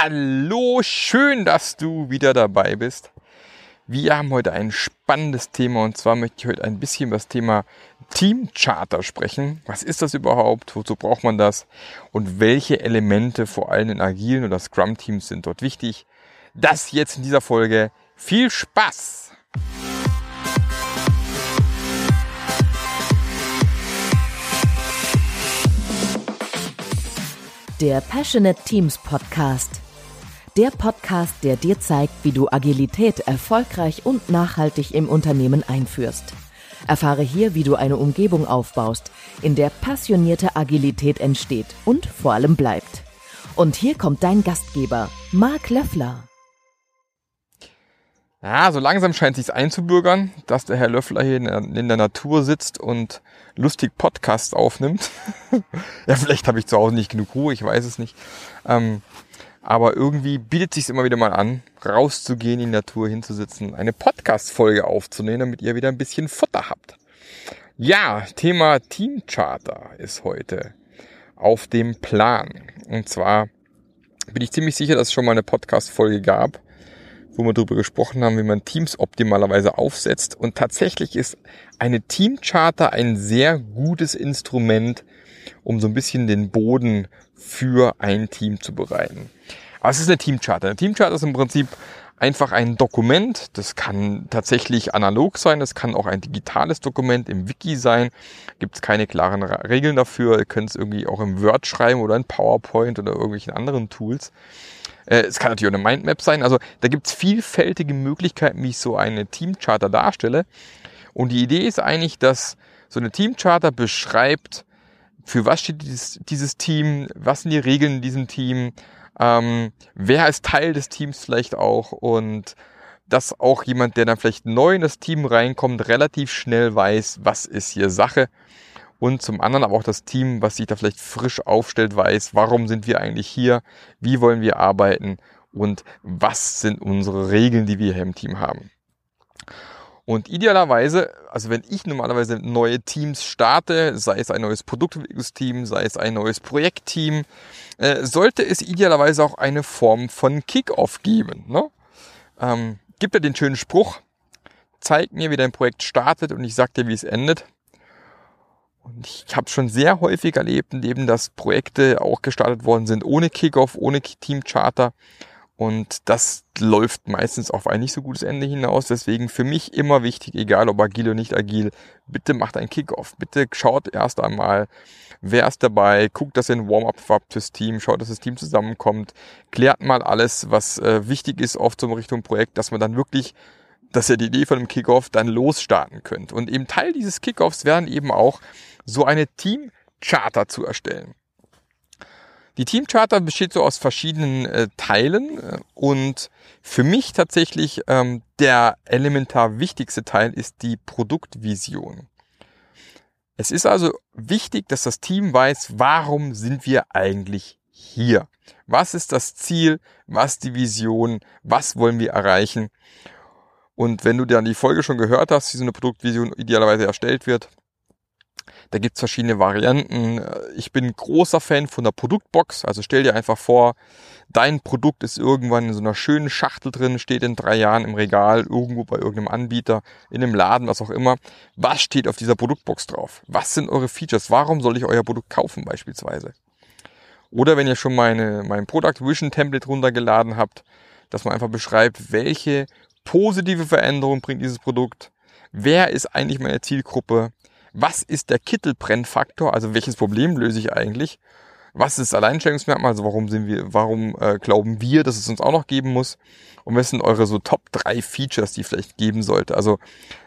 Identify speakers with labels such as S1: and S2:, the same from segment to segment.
S1: Hallo, schön, dass du wieder dabei bist. Wir haben heute ein spannendes Thema und zwar möchte ich heute ein bisschen über das Thema Team Charter sprechen. Was ist das überhaupt? Wozu braucht man das? Und welche Elemente vor allem in agilen oder Scrum Teams sind dort wichtig? Das jetzt in dieser Folge. Viel Spaß!
S2: Der Passionate Teams Podcast. Der Podcast, der dir zeigt, wie du Agilität erfolgreich und nachhaltig im Unternehmen einführst. Erfahre hier, wie du eine Umgebung aufbaust, in der passionierte Agilität entsteht und vor allem bleibt. Und hier kommt dein Gastgeber, Marc Löffler.
S1: Ja, so langsam scheint sich's einzubürgern, dass der Herr Löffler hier in der Natur sitzt und lustig Podcasts aufnimmt. ja, vielleicht habe ich zu Hause nicht genug Ruhe, ich weiß es nicht. Ähm, aber irgendwie bietet sich's immer wieder mal an, rauszugehen, in die Natur hinzusitzen, eine Podcast-Folge aufzunehmen, damit ihr wieder ein bisschen Futter habt. Ja, Thema Team Charter ist heute auf dem Plan. Und zwar bin ich ziemlich sicher, dass es schon mal eine Podcast-Folge gab wo wir darüber gesprochen haben, wie man Teams optimalerweise aufsetzt. Und tatsächlich ist eine Teamcharter ein sehr gutes Instrument, um so ein bisschen den Boden für ein Team zu bereiten. Aber es ist eine Teamcharter. Eine Teamcharter ist im Prinzip einfach ein Dokument. Das kann tatsächlich analog sein, das kann auch ein digitales Dokument im Wiki sein. Gibt es keine klaren Regeln dafür. Ihr könnt es irgendwie auch im Word schreiben oder in PowerPoint oder irgendwelchen anderen Tools. Äh, es kann natürlich auch eine Mindmap sein. Also da gibt es vielfältige Möglichkeiten, wie ich so eine Teamcharter darstelle. Und die Idee ist eigentlich, dass so eine Teamcharter beschreibt, für was steht dieses, dieses Team, was sind die Regeln in diesem Team, ähm, wer ist Teil des Teams vielleicht auch? Und dass auch jemand, der dann vielleicht neu in das Team reinkommt, relativ schnell weiß, was ist hier Sache. Und zum anderen aber auch das Team, was sich da vielleicht frisch aufstellt, weiß, warum sind wir eigentlich hier, wie wollen wir arbeiten? Und was sind unsere Regeln, die wir hier im Team haben. Und idealerweise, also wenn ich normalerweise neue Teams starte, sei es ein neues Produktentwicklungsteam, sei es ein neues Projektteam, äh, sollte es idealerweise auch eine Form von Kickoff geben. Ne? Ähm, gibt ja den schönen Spruch, zeig mir, wie dein Projekt startet und ich sag dir, wie es endet. Und ich habe schon sehr häufig erlebt, eben, dass Projekte auch gestartet worden sind ohne Kickoff, ohne Teamcharter. Und das läuft meistens auf ein nicht so gutes Ende hinaus. Deswegen für mich immer wichtig, egal ob agil oder nicht agil, bitte macht ein Kickoff. Bitte schaut erst einmal, wer ist dabei, guckt, dass ihr ein Warm-up habt fürs Team, schaut, dass das Team zusammenkommt, klärt mal alles, was äh, wichtig ist oft zum Richtung Projekt, dass man dann wirklich dass ihr die Idee von einem Kickoff dann losstarten könnt. Und eben Teil dieses Kickoffs werden eben auch so eine Team-Charter zu erstellen. Die Team-Charter besteht so aus verschiedenen äh, Teilen äh, und für mich tatsächlich ähm, der elementar wichtigste Teil ist die Produktvision. Es ist also wichtig, dass das Team weiß, warum sind wir eigentlich hier? Was ist das Ziel? Was die Vision? Was wollen wir erreichen? Und wenn du dann die Folge schon gehört hast, wie so eine Produktvision idealerweise erstellt wird, da gibt's verschiedene Varianten. Ich bin großer Fan von der Produktbox. Also stell dir einfach vor, dein Produkt ist irgendwann in so einer schönen Schachtel drin, steht in drei Jahren im Regal, irgendwo bei irgendeinem Anbieter, in einem Laden, was auch immer. Was steht auf dieser Produktbox drauf? Was sind eure Features? Warum soll ich euer Produkt kaufen beispielsweise? Oder wenn ihr schon meine, mein Product Vision Template runtergeladen habt, dass man einfach beschreibt, welche positive Veränderung bringt dieses Produkt? Wer ist eigentlich meine Zielgruppe? Was ist der Kittelbrennfaktor? Also welches Problem löse ich eigentlich? Was ist das Alleinstellungsmerkmal? Also warum sind wir, warum äh, glauben wir, dass es uns auch noch geben muss? Und was sind eure so Top 3 Features, die vielleicht geben sollte? Also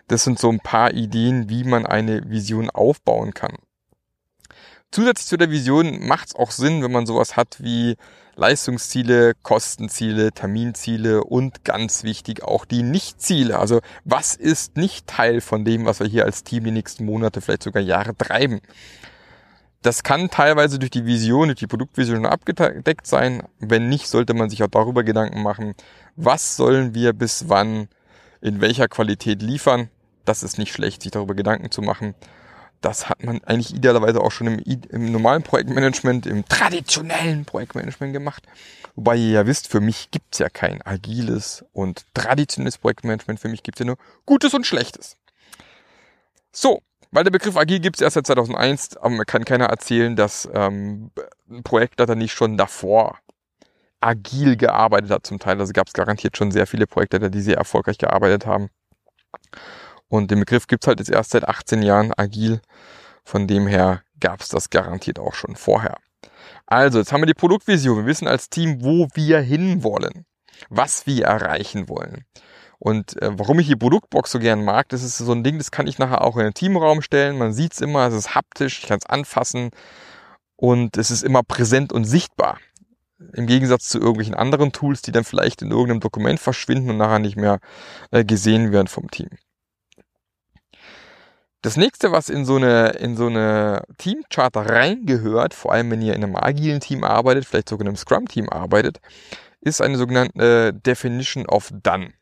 S1: das sind so ein paar Ideen, wie man eine Vision aufbauen kann. Zusätzlich zu der Vision macht es auch Sinn, wenn man sowas hat wie Leistungsziele, Kostenziele, Terminziele und ganz wichtig auch die Nichtziele. Also was ist nicht Teil von dem, was wir hier als Team die nächsten Monate, vielleicht sogar Jahre treiben? Das kann teilweise durch die Vision, durch die Produktvision abgedeckt sein. Wenn nicht, sollte man sich auch darüber Gedanken machen, was sollen wir bis wann in welcher Qualität liefern. Das ist nicht schlecht, sich darüber Gedanken zu machen. Das hat man eigentlich idealerweise auch schon im, im normalen Projektmanagement, im traditionellen Projektmanagement gemacht. Wobei ihr ja wisst, für mich gibt's ja kein agiles und traditionelles Projektmanagement. Für mich gibt's ja nur Gutes und Schlechtes. So, weil der Begriff agil gibt's erst seit 2001, aber kann keiner erzählen, dass ähm, ein Projektleiter nicht schon davor agil gearbeitet hat zum Teil. Also gab's garantiert schon sehr viele Projektleiter, die sehr erfolgreich gearbeitet haben. Und den Begriff gibt's halt jetzt erst seit 18 Jahren agil. Von dem her gab's das garantiert auch schon vorher. Also, jetzt haben wir die Produktvision. Wir wissen als Team, wo wir hinwollen, was wir erreichen wollen. Und äh, warum ich die Produktbox so gern mag, das ist so ein Ding, das kann ich nachher auch in den Teamraum stellen. Man sieht's immer, es ist haptisch, ich kann es anfassen und es ist immer präsent und sichtbar. Im Gegensatz zu irgendwelchen anderen Tools, die dann vielleicht in irgendeinem Dokument verschwinden und nachher nicht mehr äh, gesehen werden vom Team. Das nächste, was in so eine, in so eine Teamcharter reingehört, vor allem wenn ihr in einem agilen Team arbeitet, vielleicht sogar in einem Scrum-Team arbeitet, ist eine sogenannte Definition of Done.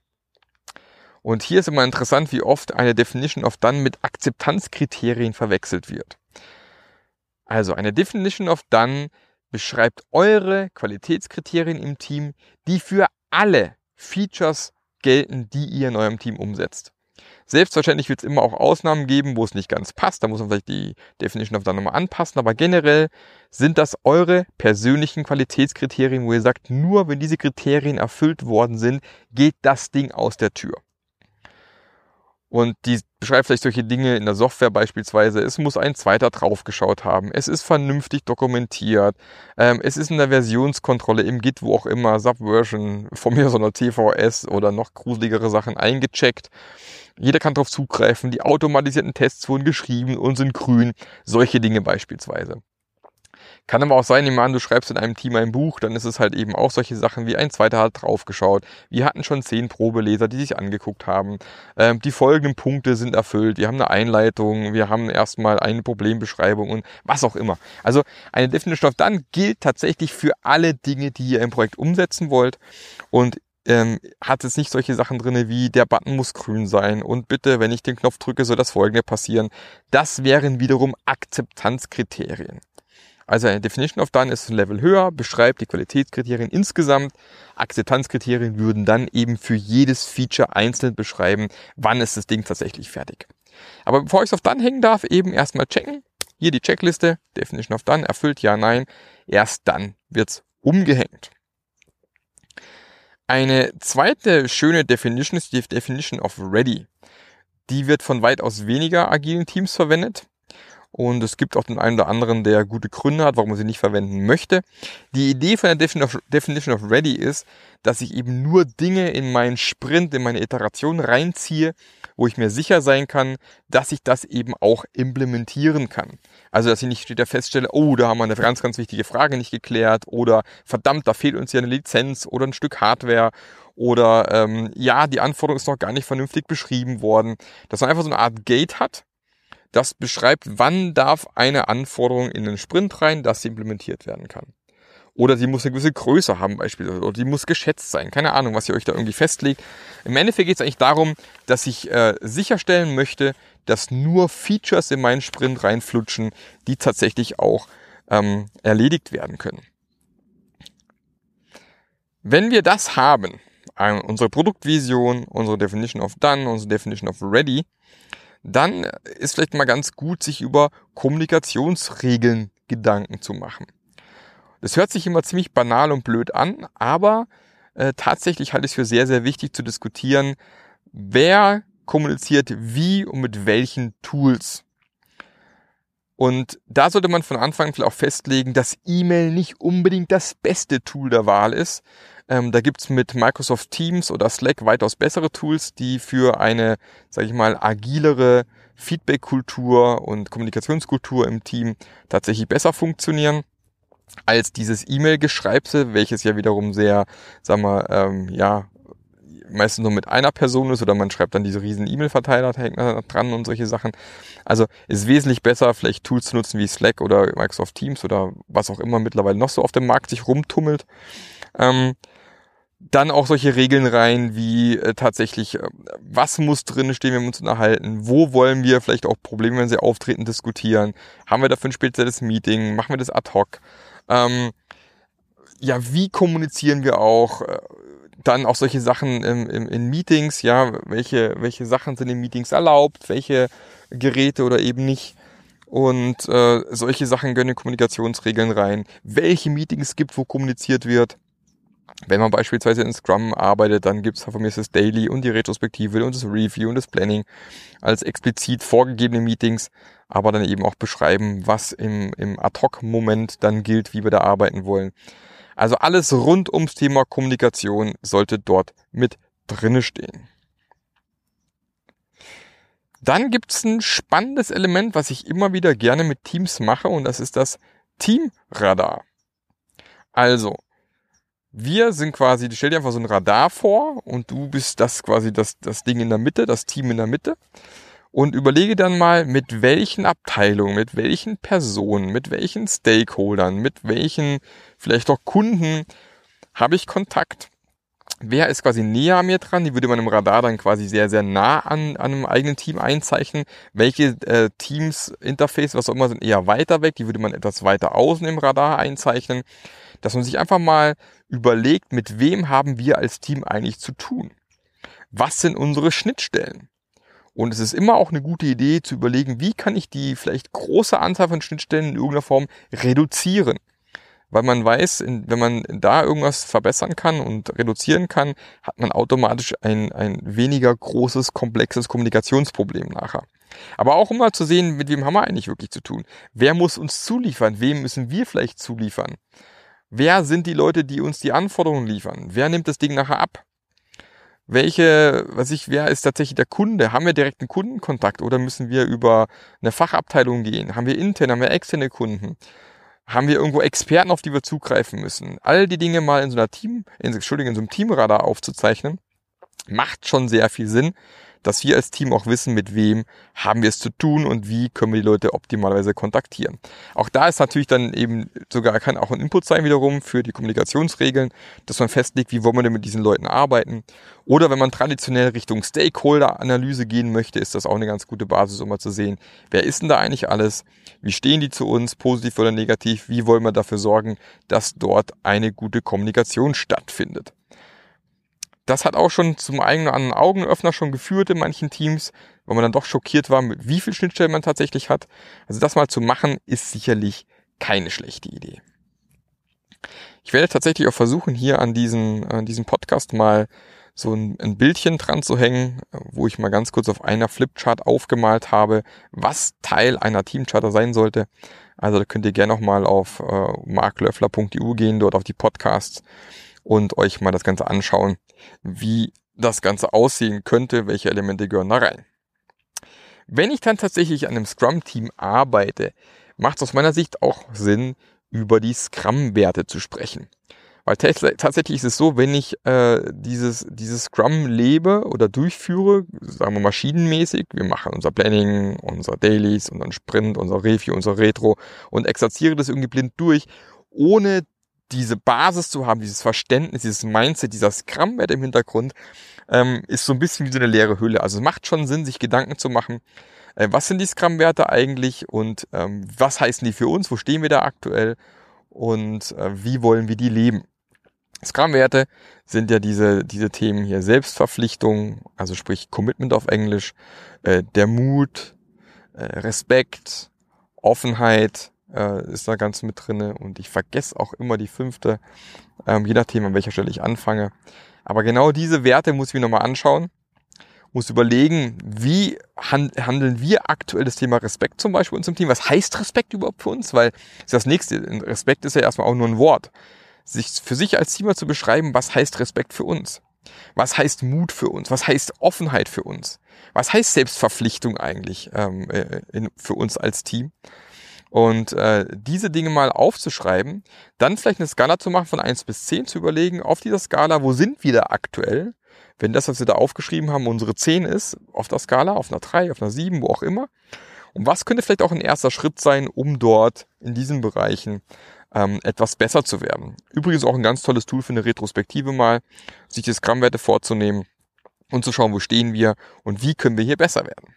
S1: Und hier ist immer interessant, wie oft eine Definition of Done mit Akzeptanzkriterien verwechselt wird. Also eine Definition of Done beschreibt eure Qualitätskriterien im Team, die für alle Features gelten, die ihr in eurem Team umsetzt. Selbstverständlich wird es immer auch Ausnahmen geben, wo es nicht ganz passt. Da muss man vielleicht die Definition Done nochmal anpassen. Aber generell sind das eure persönlichen Qualitätskriterien, wo ihr sagt, nur wenn diese Kriterien erfüllt worden sind, geht das Ding aus der Tür. Und die beschreibt vielleicht solche Dinge in der Software beispielsweise. Es muss ein zweiter draufgeschaut haben. Es ist vernünftig dokumentiert. Ähm, es ist in der Versionskontrolle im Git, wo auch immer, Subversion, von mir so einer TVS oder noch gruseligere Sachen eingecheckt. Jeder kann darauf zugreifen. Die automatisierten Tests wurden geschrieben und sind grün. Solche Dinge beispielsweise. Kann aber auch sein, ich meine, du schreibst in einem Team ein Buch, dann ist es halt eben auch solche Sachen wie ein zweiter hat draufgeschaut. Wir hatten schon zehn Probeleser, die sich angeguckt haben. Ähm, die folgenden Punkte sind erfüllt. Wir haben eine Einleitung, wir haben erstmal eine Problembeschreibung und was auch immer. Also eine Definition of Done gilt tatsächlich für alle Dinge, die ihr im Projekt umsetzen wollt. Und ähm, hat es nicht solche Sachen drinne wie der Button muss grün sein und bitte, wenn ich den Knopf drücke, soll das folgende passieren. Das wären wiederum Akzeptanzkriterien. Also eine Definition of Done ist ein Level höher, beschreibt die Qualitätskriterien insgesamt. Akzeptanzkriterien würden dann eben für jedes Feature einzeln beschreiben, wann ist das Ding tatsächlich fertig. Aber bevor ich es auf Done hängen darf, eben erstmal checken. Hier die Checkliste, Definition of Done, erfüllt, ja, nein. Erst dann wird's umgehängt. Eine zweite schöne Definition ist die Definition of Ready. Die wird von weitaus weniger agilen Teams verwendet. Und es gibt auch den einen oder anderen, der gute Gründe hat, warum er sie nicht verwenden möchte. Die Idee von der Definition of Ready ist, dass ich eben nur Dinge in meinen Sprint, in meine Iteration reinziehe, wo ich mir sicher sein kann, dass ich das eben auch implementieren kann. Also, dass ich nicht später feststelle, oh, da haben wir eine ganz, ganz wichtige Frage nicht geklärt oder verdammt, da fehlt uns ja eine Lizenz oder ein Stück Hardware oder ähm, ja, die Anforderung ist noch gar nicht vernünftig beschrieben worden. Dass man einfach so eine Art Gate hat, das beschreibt, wann darf eine Anforderung in den Sprint rein, dass sie implementiert werden kann. Oder sie muss eine gewisse Größe haben beispielsweise. Oder die muss geschätzt sein. Keine Ahnung, was ihr euch da irgendwie festlegt. Im Endeffekt geht es eigentlich darum, dass ich äh, sicherstellen möchte, dass nur Features in meinen Sprint reinflutschen, die tatsächlich auch ähm, erledigt werden können. Wenn wir das haben, äh, unsere Produktvision, unsere Definition of Done, unsere Definition of Ready, dann ist vielleicht mal ganz gut, sich über Kommunikationsregeln Gedanken zu machen. Das hört sich immer ziemlich banal und blöd an, aber äh, tatsächlich halte ich es für sehr, sehr wichtig zu diskutieren, wer kommuniziert wie und mit welchen Tools. Und da sollte man von Anfang vielleicht auch festlegen, dass E-Mail nicht unbedingt das beste Tool der Wahl ist, ähm, da gibt's mit Microsoft Teams oder Slack weitaus bessere Tools, die für eine, sage ich mal, agilere Feedback-Kultur und Kommunikationskultur im Team tatsächlich besser funktionieren als dieses E-Mail-Geschreibse, welches ja wiederum sehr, sagen wir, ähm, ja, meistens nur mit einer Person ist oder man schreibt dann diese riesen E-Mail-Verteiler dran und solche Sachen. Also ist wesentlich besser, vielleicht Tools zu nutzen wie Slack oder Microsoft Teams oder was auch immer mittlerweile noch so auf dem Markt sich rumtummelt. Ähm, dann auch solche Regeln rein, wie äh, tatsächlich, äh, was muss drin stehen, wenn wir uns unterhalten, wo wollen wir vielleicht auch Probleme, wenn sie auftreten, diskutieren, haben wir dafür ein spezielles Meeting, machen wir das ad hoc, ähm, ja, wie kommunizieren wir auch, äh, dann auch solche Sachen im, im, in Meetings, ja, welche, welche Sachen sind in Meetings erlaubt, welche Geräte oder eben nicht. Und äh, solche Sachen gönnen Kommunikationsregeln rein. Welche Meetings gibt, wo kommuniziert wird. Wenn man beispielsweise in Scrum arbeitet, dann gibt's von mir das Daily und die Retrospektive und das Review und das Planning als explizit vorgegebene Meetings, aber dann eben auch beschreiben, was im, im Ad-Hoc-Moment dann gilt, wie wir da arbeiten wollen. Also alles rund ums Thema Kommunikation sollte dort mit drinne stehen. Dann gibt's ein spannendes Element, was ich immer wieder gerne mit Teams mache und das ist das Teamradar. Also, wir sind quasi, stell dir einfach so ein Radar vor und du bist das quasi das, das Ding in der Mitte, das Team in der Mitte und überlege dann mal, mit welchen Abteilungen, mit welchen Personen, mit welchen Stakeholdern, mit welchen vielleicht auch Kunden habe ich Kontakt. Wer ist quasi näher an mir dran? Die würde man im Radar dann quasi sehr, sehr nah an, an einem eigenen Team einzeichnen. Welche äh, Teams, Interface, was auch immer, sind eher weiter weg. Die würde man etwas weiter außen im Radar einzeichnen. Dass man sich einfach mal überlegt, mit wem haben wir als Team eigentlich zu tun? Was sind unsere Schnittstellen? Und es ist immer auch eine gute Idee zu überlegen, wie kann ich die vielleicht große Anzahl von Schnittstellen in irgendeiner Form reduzieren. Weil man weiß, wenn man da irgendwas verbessern kann und reduzieren kann, hat man automatisch ein, ein weniger großes, komplexes Kommunikationsproblem nachher. Aber auch um mal zu sehen, mit wem haben wir eigentlich wirklich zu tun. Wer muss uns zuliefern? Wem müssen wir vielleicht zuliefern? Wer sind die Leute, die uns die Anforderungen liefern? Wer nimmt das Ding nachher ab? Welche, was ich, wer ist tatsächlich der Kunde? Haben wir direkten Kundenkontakt oder müssen wir über eine Fachabteilung gehen? Haben wir interne, haben wir externe Kunden? Haben wir irgendwo Experten, auf die wir zugreifen müssen? All die Dinge mal in so einer Team, in, Entschuldigung, in so einem Teamradar aufzuzeichnen, macht schon sehr viel Sinn, dass wir als Team auch wissen, mit wem haben wir es zu tun und wie können wir die Leute optimalerweise kontaktieren. Auch da ist natürlich dann eben sogar kann auch ein Input sein wiederum für die Kommunikationsregeln, dass man festlegt, wie wollen wir denn mit diesen Leuten arbeiten. Oder wenn man traditionell Richtung Stakeholder-Analyse gehen möchte, ist das auch eine ganz gute Basis, um mal zu sehen, wer ist denn da eigentlich alles? Wie stehen die zu uns, positiv oder negativ? Wie wollen wir dafür sorgen, dass dort eine gute Kommunikation stattfindet? Das hat auch schon zum eigenen Augenöffner schon geführt in manchen Teams, weil man dann doch schockiert war, mit wie viel Schnittstellen man tatsächlich hat. Also das mal zu machen, ist sicherlich keine schlechte Idee. Ich werde tatsächlich auch versuchen, hier an diesem, an diesem Podcast mal so ein, ein Bildchen dran zu hängen, wo ich mal ganz kurz auf einer Flipchart aufgemalt habe, was Teil einer Teamcharter sein sollte. Also da könnt ihr gerne noch mal auf äh, marklöffler.eu gehen, dort auf die Podcasts und euch mal das Ganze anschauen, wie das Ganze aussehen könnte, welche Elemente gehören da rein. Wenn ich dann tatsächlich an einem Scrum-Team arbeite, macht es aus meiner Sicht auch Sinn, über die Scrum-Werte zu sprechen. Weil tatsächlich ist es so, wenn ich äh, dieses, dieses Scrum lebe oder durchführe, sagen wir maschinenmäßig, wir machen unser Planning, unser Dailies, unseren Sprint, unser Review, unser Retro und exerziere das irgendwie blind durch, ohne diese Basis zu haben, dieses Verständnis, dieses Mindset, dieser Scrum-Wert im Hintergrund, ähm, ist so ein bisschen wie so eine leere Hülle. Also es macht schon Sinn, sich Gedanken zu machen, äh, was sind die Scrum-Werte eigentlich und ähm, was heißen die für uns, wo stehen wir da aktuell und äh, wie wollen wir die leben. Scrum-Werte sind ja diese, diese Themen hier Selbstverpflichtung, also sprich Commitment auf Englisch, äh, der Mut, äh, Respekt, Offenheit, äh, ist da ganz mit drinne und ich vergesse auch immer die fünfte, ähm, je nachdem an welcher Stelle ich anfange. Aber genau diese Werte muss ich mir nochmal anschauen, muss überlegen, wie handeln wir aktuell das Thema Respekt zum Beispiel in unserem Team. Was heißt Respekt überhaupt für uns? Weil ist das nächste. Respekt ist ja erstmal auch nur ein Wort. Sich für sich als Team zu beschreiben, was heißt Respekt für uns? Was heißt Mut für uns? Was heißt Offenheit für uns? Was heißt Selbstverpflichtung eigentlich ähm, äh, in, für uns als Team? Und äh, diese Dinge mal aufzuschreiben, dann vielleicht eine Skala zu machen von eins bis zehn zu überlegen, auf dieser Skala, wo sind wir da aktuell? Wenn das, was wir da aufgeschrieben haben, unsere zehn ist, auf der Skala, auf einer drei, auf einer sieben, wo auch immer. Und was könnte vielleicht auch ein erster Schritt sein, um dort in diesen Bereichen ähm, etwas besser zu werden. Übrigens auch ein ganz tolles Tool für eine Retrospektive mal, sich die Scrum-Werte vorzunehmen und zu schauen, wo stehen wir und wie können wir hier besser werden.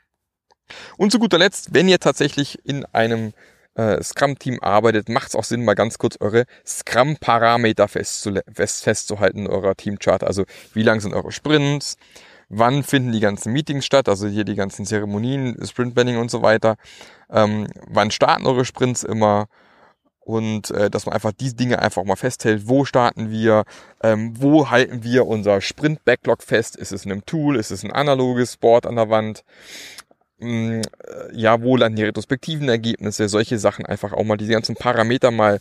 S1: Und zu guter Letzt, wenn ihr tatsächlich in einem äh, Scrum-Team arbeitet, macht es auch Sinn, mal ganz kurz eure Scrum-Parameter festzuhalten in eurer Teamchart. Also wie lang sind eure Sprints, wann finden die ganzen Meetings statt, also hier die ganzen Zeremonien, Sprint-Banning und so weiter, ähm, wann starten eure Sprints immer, und äh, dass man einfach diese Dinge einfach mal festhält. Wo starten wir? Ähm, wo halten wir unser Sprint-Backlog fest? Ist es in einem Tool? Ist es ein analoges Board an der Wand? Ähm, ja, wo landen die retrospektiven Ergebnisse? Solche Sachen einfach auch mal diese ganzen Parameter mal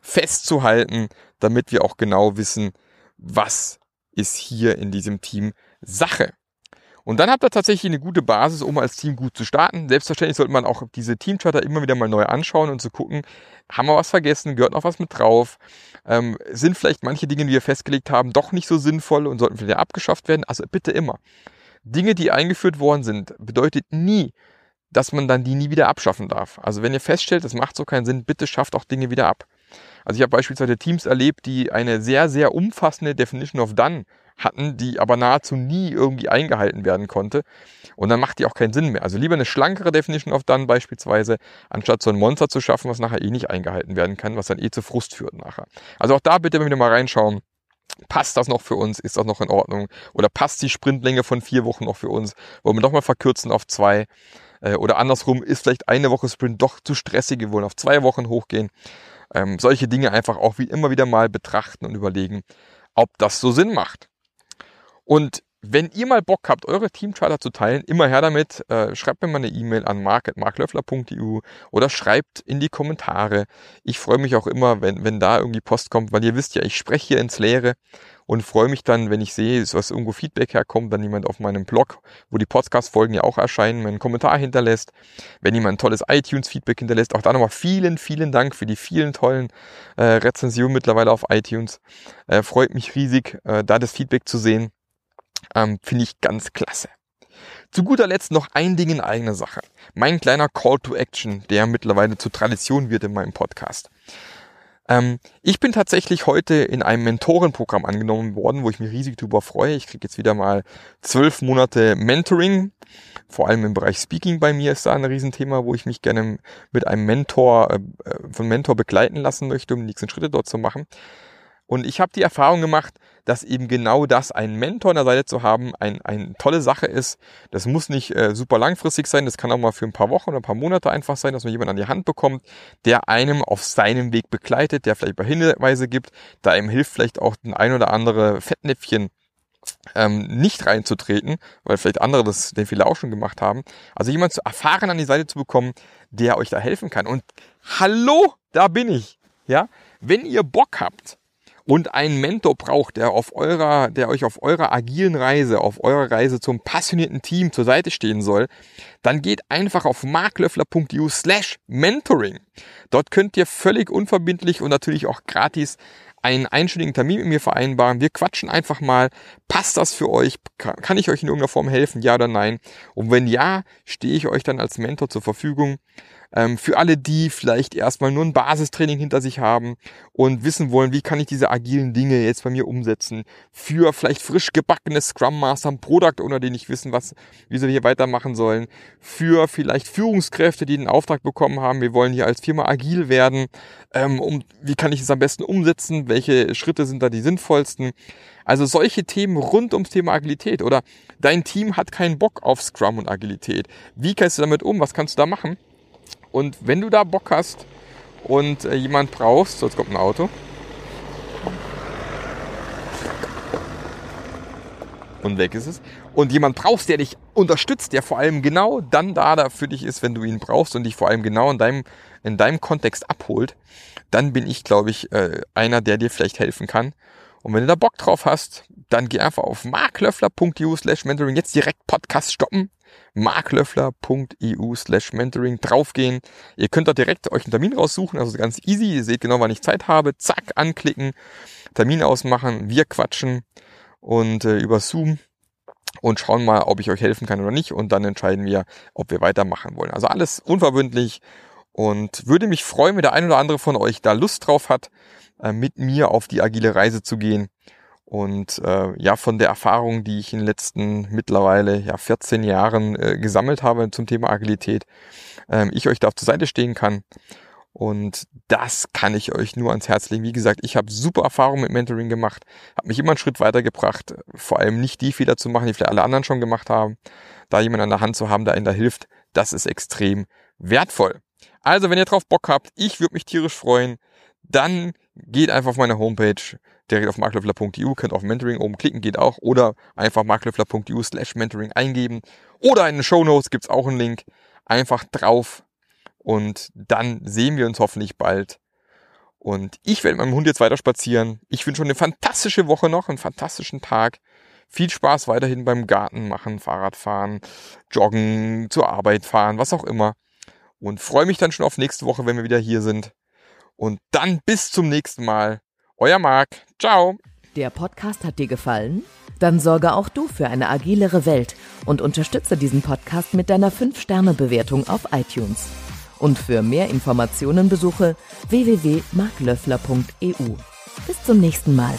S1: festzuhalten, damit wir auch genau wissen, was ist hier in diesem Team Sache. Und dann habt ihr tatsächlich eine gute Basis, um als Team gut zu starten. Selbstverständlich sollte man auch diese Teamcharter immer wieder mal neu anschauen und zu gucken, haben wir was vergessen, gehört noch was mit drauf, ähm, sind vielleicht manche Dinge, die wir festgelegt haben, doch nicht so sinnvoll und sollten wieder abgeschafft werden. Also bitte immer. Dinge, die eingeführt worden sind, bedeutet nie, dass man dann die nie wieder abschaffen darf. Also wenn ihr feststellt, das macht so keinen Sinn, bitte schafft auch Dinge wieder ab. Also ich habe beispielsweise Teams erlebt, die eine sehr, sehr umfassende Definition of Done hatten, die aber nahezu nie irgendwie eingehalten werden konnte. Und dann macht die auch keinen Sinn mehr. Also lieber eine schlankere Definition of Done beispielsweise, anstatt so ein Monster zu schaffen, was nachher eh nicht eingehalten werden kann, was dann eh zu Frust führt nachher. Also auch da bitte wieder mal reinschauen. Passt das noch für uns? Ist das noch in Ordnung? Oder passt die Sprintlänge von vier Wochen noch für uns? Wollen wir doch mal verkürzen auf zwei? Äh, oder andersrum, ist vielleicht eine Woche Sprint doch zu stressig, wir wollen auf zwei Wochen hochgehen. Ähm, solche Dinge einfach auch wie immer wieder mal betrachten und überlegen, ob das so Sinn macht. Und wenn ihr mal Bock habt, eure Teamcharter zu teilen, immer her damit. Äh, schreibt mir mal eine E-Mail an mark.marklöffler.eu oder schreibt in die Kommentare. Ich freue mich auch immer, wenn, wenn da irgendwie Post kommt, weil ihr wisst ja, ich spreche hier ins Leere und freue mich dann, wenn ich sehe, dass irgendwo Feedback herkommt, dann jemand auf meinem Blog, wo die Podcast-Folgen ja auch erscheinen, meinen Kommentar hinterlässt. Wenn jemand ein tolles iTunes-Feedback hinterlässt, auch da nochmal vielen, vielen Dank für die vielen tollen äh, Rezensionen mittlerweile auf iTunes. Äh, freut mich riesig, äh, da das Feedback zu sehen. Ähm, Finde ich ganz klasse. Zu guter Letzt noch ein Ding in eigener Sache. Mein kleiner Call to Action, der mittlerweile zur Tradition wird in meinem Podcast. Ähm, ich bin tatsächlich heute in einem Mentorenprogramm angenommen worden, wo ich mich riesig darüber freue. Ich kriege jetzt wieder mal zwölf Monate Mentoring. Vor allem im Bereich Speaking bei mir ist da ein Riesenthema, wo ich mich gerne mit einem Mentor, äh, von Mentor begleiten lassen möchte, um die nächsten Schritte dort zu machen. Und ich habe die Erfahrung gemacht, dass eben genau das, einen Mentor an der Seite zu haben, ein, eine tolle Sache ist. Das muss nicht äh, super langfristig sein, das kann auch mal für ein paar Wochen oder ein paar Monate einfach sein, dass man jemanden an die Hand bekommt, der einem auf seinem Weg begleitet, der vielleicht bei Hinweise gibt, da einem hilft vielleicht auch ein ein oder andere Fettnäpfchen ähm, nicht reinzutreten, weil vielleicht andere das den Fehler auch schon gemacht haben. Also jemand zu erfahren an die Seite zu bekommen, der euch da helfen kann. Und hallo, da bin ich. Ja, wenn ihr Bock habt, und einen Mentor braucht, der auf eurer, der euch auf eurer agilen Reise, auf eurer Reise zum passionierten Team zur Seite stehen soll, dann geht einfach auf marklöffler.eu slash mentoring. Dort könnt ihr völlig unverbindlich und natürlich auch gratis einen einstündigen Termin mit mir vereinbaren. Wir quatschen einfach mal. Passt das für euch? Kann ich euch in irgendeiner Form helfen? Ja oder nein? Und wenn ja, stehe ich euch dann als Mentor zur Verfügung. Ähm, für alle, die vielleicht erstmal nur ein Basistraining hinter sich haben und wissen wollen, wie kann ich diese agilen Dinge jetzt bei mir umsetzen. Für vielleicht frisch gebackene Scrum Master, Product Owner, die nicht wissen, was, wie sie hier weitermachen sollen. Für vielleicht Führungskräfte, die den Auftrag bekommen haben, wir wollen hier als Firma agil werden. Ähm, um, wie kann ich es am besten umsetzen? Welche Schritte sind da die sinnvollsten? Also solche Themen rund ums Thema Agilität oder dein Team hat keinen Bock auf Scrum und Agilität. Wie gehst du damit um? Was kannst du da machen? Und wenn du da Bock hast und äh, jemand brauchst, so jetzt kommt ein Auto. Und weg ist es. Und jemand brauchst, der dich unterstützt, der vor allem genau dann da für dich ist, wenn du ihn brauchst und dich vor allem genau in deinem, in deinem Kontext abholt, dann bin ich, glaube ich, äh, einer, der dir vielleicht helfen kann. Und wenn du da Bock drauf hast, dann geh einfach auf marklöffler.eu slash mentoring. Jetzt direkt Podcast stoppen marklöffler.eu slash mentoring draufgehen. Ihr könnt da direkt euch einen Termin raussuchen, also ganz easy. Ihr seht genau, wann ich Zeit habe. Zack, anklicken, Termin ausmachen, wir quatschen und äh, über Zoom und schauen mal, ob ich euch helfen kann oder nicht und dann entscheiden wir, ob wir weitermachen wollen. Also alles unverbindlich Und würde mich freuen, wenn der ein oder andere von euch da Lust drauf hat, äh, mit mir auf die agile Reise zu gehen. Und äh, ja, von der Erfahrung, die ich in den letzten mittlerweile ja 14 Jahren äh, gesammelt habe zum Thema Agilität, äh, ich euch da auf zur Seite stehen kann. Und das kann ich euch nur ans Herz legen. Wie gesagt, ich habe super Erfahrungen mit Mentoring gemacht, habe mich immer einen Schritt weitergebracht, vor allem nicht die Fehler zu machen, die vielleicht alle anderen schon gemacht haben. Da jemand an der Hand zu haben, der einen da hilft, das ist extrem wertvoll. Also, wenn ihr drauf Bock habt, ich würde mich tierisch freuen, dann geht einfach auf meine Homepage, direkt auf marklöffler.eu, könnt auf Mentoring oben klicken, geht auch, oder einfach marklöffler.eu slash Mentoring eingeben. Oder in den Show Notes gibt's auch einen Link. Einfach drauf und dann sehen wir uns hoffentlich bald. Und ich werde mit meinem Hund jetzt weiter spazieren. Ich wünsche schon eine fantastische Woche noch, einen fantastischen Tag. Viel Spaß weiterhin beim Garten machen, Fahrradfahren, Joggen, zur Arbeit fahren, was auch immer. Und freue mich dann schon auf nächste Woche, wenn wir wieder hier sind. Und dann bis zum nächsten Mal. Euer Marc. Ciao.
S2: Der Podcast hat dir gefallen? Dann sorge auch du für eine agilere Welt und unterstütze diesen Podcast mit deiner 5-Sterne-Bewertung auf iTunes. Und für mehr Informationen besuche www.marklöffler.eu. Bis zum nächsten Mal.